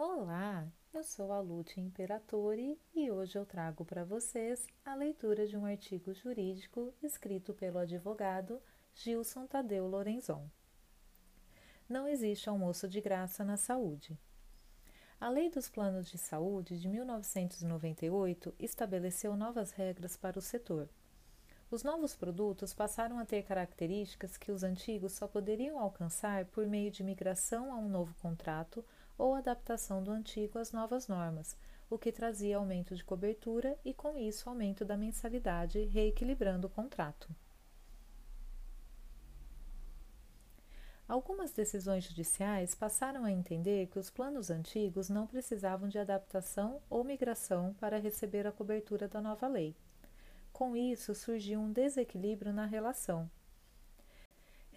Olá, eu sou a Lute Imperatore e hoje eu trago para vocês a leitura de um artigo jurídico escrito pelo advogado Gilson Tadeu Lorenzon. Não existe almoço de graça na saúde. A Lei dos Planos de Saúde de 1998 estabeleceu novas regras para o setor. Os novos produtos passaram a ter características que os antigos só poderiam alcançar por meio de migração a um novo contrato ou adaptação do antigo às novas normas, o que trazia aumento de cobertura e, com isso, aumento da mensalidade, reequilibrando o contrato. Algumas decisões judiciais passaram a entender que os planos antigos não precisavam de adaptação ou migração para receber a cobertura da nova lei. Com isso, surgiu um desequilíbrio na relação.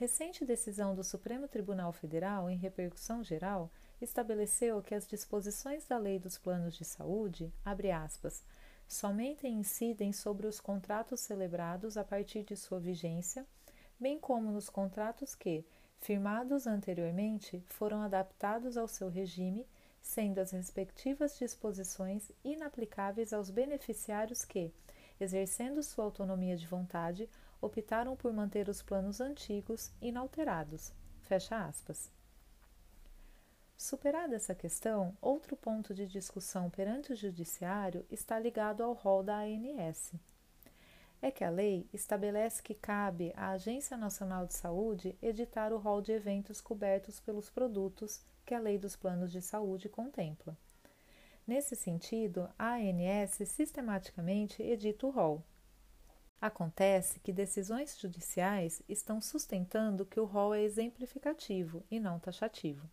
Recente decisão do Supremo Tribunal Federal, em repercussão geral, estabeleceu que as disposições da Lei dos Planos de Saúde, abre aspas, somente incidem sobre os contratos celebrados a partir de sua vigência, bem como nos contratos que, firmados anteriormente, foram adaptados ao seu regime, sendo as respectivas disposições inaplicáveis aos beneficiários que, exercendo sua autonomia de vontade, optaram por manter os planos antigos inalterados. Fecha aspas. Superada essa questão, outro ponto de discussão perante o Judiciário está ligado ao rol da ANS. É que a lei estabelece que cabe à Agência Nacional de Saúde editar o rol de eventos cobertos pelos produtos que a Lei dos Planos de Saúde contempla. Nesse sentido, a ANS sistematicamente edita o rol. Acontece que decisões judiciais estão sustentando que o rol é exemplificativo e não taxativo.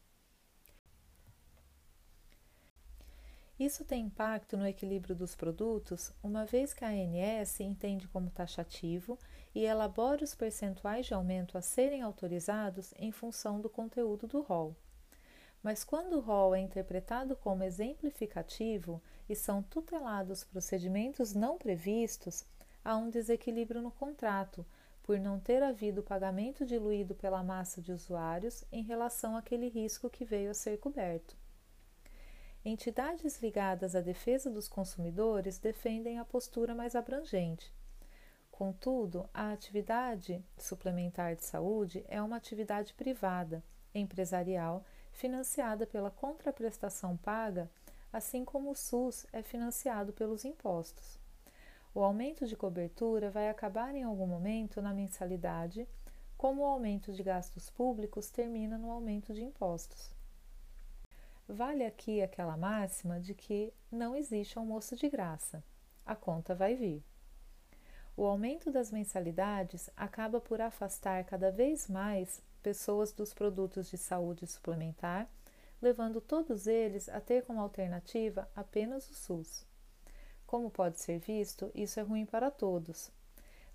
Isso tem impacto no equilíbrio dos produtos, uma vez que a ANS entende como taxativo e elabora os percentuais de aumento a serem autorizados em função do conteúdo do rol. Mas quando o rol é interpretado como exemplificativo e são tutelados procedimentos não previstos, há um desequilíbrio no contrato, por não ter havido pagamento diluído pela massa de usuários em relação àquele risco que veio a ser coberto. Entidades ligadas à defesa dos consumidores defendem a postura mais abrangente. Contudo, a atividade suplementar de saúde é uma atividade privada, empresarial, financiada pela contraprestação paga, assim como o SUS é financiado pelos impostos. O aumento de cobertura vai acabar em algum momento na mensalidade, como o aumento de gastos públicos termina no aumento de impostos. Vale aqui aquela máxima de que não existe almoço de graça, a conta vai vir. O aumento das mensalidades acaba por afastar cada vez mais pessoas dos produtos de saúde suplementar, levando todos eles a ter como alternativa apenas o SUS. Como pode ser visto, isso é ruim para todos.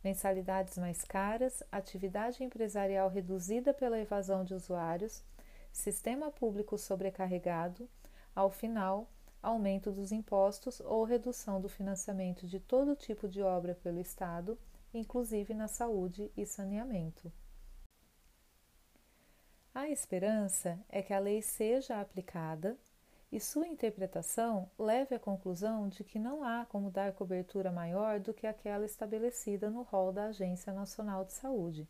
Mensalidades mais caras, atividade empresarial reduzida pela evasão de usuários sistema público sobrecarregado, ao final, aumento dos impostos ou redução do financiamento de todo tipo de obra pelo Estado, inclusive na saúde e saneamento. A esperança é que a lei seja aplicada e sua interpretação leve à conclusão de que não há como dar cobertura maior do que aquela estabelecida no rol da Agência Nacional de Saúde.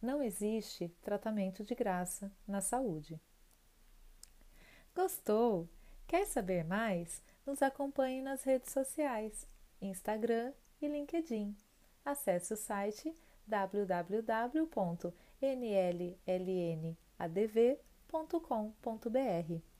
Não existe tratamento de graça na saúde. Gostou? Quer saber mais? Nos acompanhe nas redes sociais, Instagram e LinkedIn. Acesse o site www.nllnadv.com.br.